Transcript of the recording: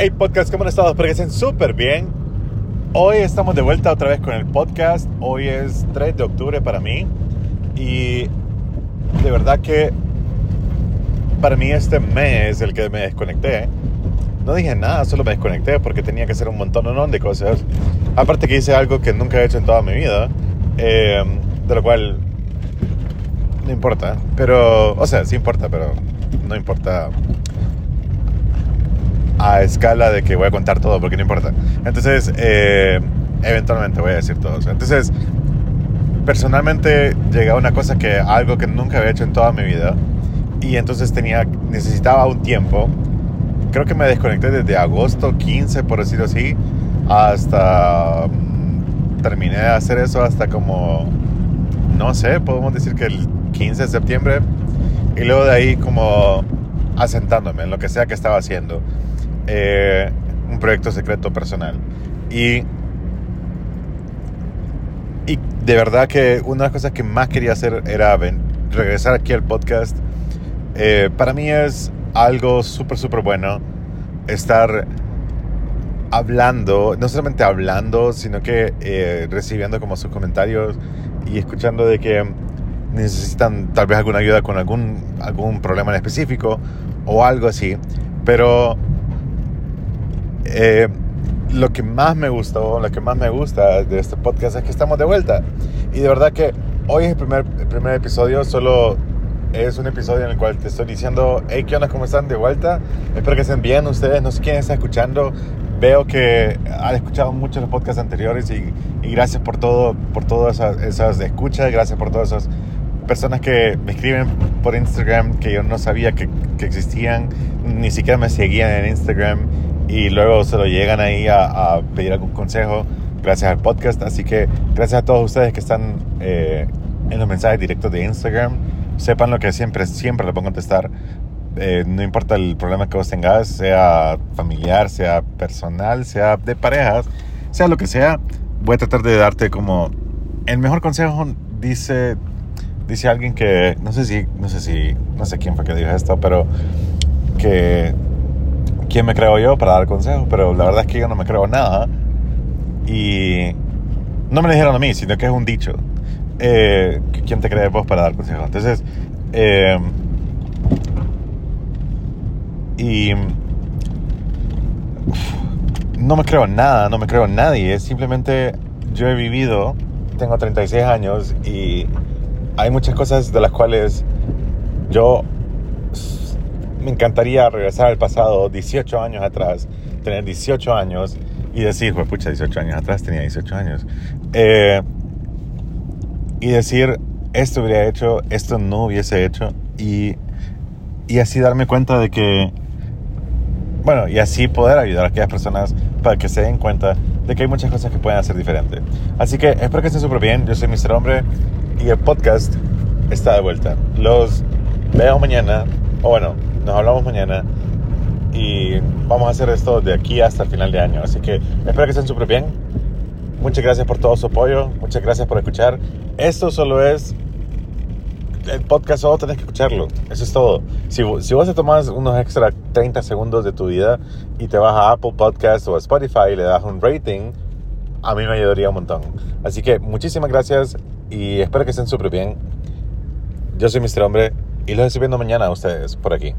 Hey podcast, ¿cómo han estado? Espero que estén súper bien. Hoy estamos de vuelta otra vez con el podcast. Hoy es 3 de octubre para mí. Y de verdad que para mí este mes, el que me desconecté, no dije nada, solo me desconecté porque tenía que hacer un montón de cosas. Aparte que hice algo que nunca he hecho en toda mi vida, eh, de lo cual no importa. Pero, o sea, sí importa, pero no importa a escala de que voy a contar todo porque no importa. Entonces, eh, eventualmente voy a decir todo. Entonces, personalmente llegué a una cosa que algo que nunca había hecho en toda mi vida y entonces tenía necesitaba un tiempo. Creo que me desconecté desde agosto 15, por decirlo así, hasta mm, terminé de hacer eso hasta como no sé, podemos decir que el 15 de septiembre y luego de ahí como asentándome en lo que sea que estaba haciendo. Eh, un proyecto secreto personal. Y, y de verdad que una de las cosas que más quería hacer era regresar aquí al podcast. Eh, para mí es algo súper, súper bueno estar hablando, no solamente hablando, sino que eh, recibiendo como sus comentarios y escuchando de que necesitan tal vez alguna ayuda con algún, algún problema en específico o algo así. Pero eh, lo que más me gustó, lo que más me gusta de este podcast es que estamos de vuelta. Y de verdad que hoy es el primer, el primer episodio, solo es un episodio en el cual te estoy diciendo, hey, ¿qué onda? ¿Cómo están? De vuelta. Espero que estén bien ustedes, no sé quién está escuchando. Veo que han escuchado muchos los podcasts anteriores y, y gracias por todo, por todas esas, esas escuchas, gracias por todas esas personas que me escriben por Instagram que yo no sabía que, que existían, ni siquiera me seguían en Instagram y luego se lo llegan ahí a, pedir algún consejo gracias al podcast. Así que gracias a todos ustedes que están eh, en los mensajes directos de Instagram. Sepan lo que siempre, siempre les voy a contestar. Eh, no importa el problema que vos tengas, sea familiar, sea personal, sea de parejas, sea lo que sea, voy a tratar de darte como el mejor consejo. Dice, dice alguien que, no sé si, no sé si, no sé quién fue que dijo esto, pero que quién me creo yo para dar consejos, pero la verdad es que yo no me creo nada. Y no me lo dijeron a mí, sino que es un dicho. Eh, ¿Quién te cree vos para dar consejos? Entonces, eh, y no me creo nada, no me creo nadie. Es simplemente yo he vivido, tengo 36 años y hay muchas cosas de las cuales yo me encantaría regresar al pasado 18 años atrás, tener 18 años y decir, pues pucha, 18 años atrás tenía 18 años. Eh, y decir, esto hubiera hecho, esto no hubiese hecho. Y, y así darme cuenta de que, bueno, y así poder ayudar a aquellas personas para que se den cuenta de que hay muchas cosas que pueden hacer diferente. Así que espero que estén súper bien. Yo soy Mr. Hombre y el podcast está de vuelta. Los veo mañana, o bueno, nos hablamos mañana y vamos a hacer esto de aquí hasta el final de año. Así que espero que estén súper bien. Muchas gracias por todo su apoyo. Muchas gracias por escuchar. Esto solo es el podcast, solo tenés que escucharlo. Eso es todo. Si, si vos te tomas unos extra 30 segundos de tu vida y te vas a Apple Podcast o a Spotify y le das un rating, a mí me ayudaría un montón. Así que muchísimas gracias y espero que estén súper bien. Yo soy Mr. Hombre y los estoy viendo mañana a ustedes por aquí.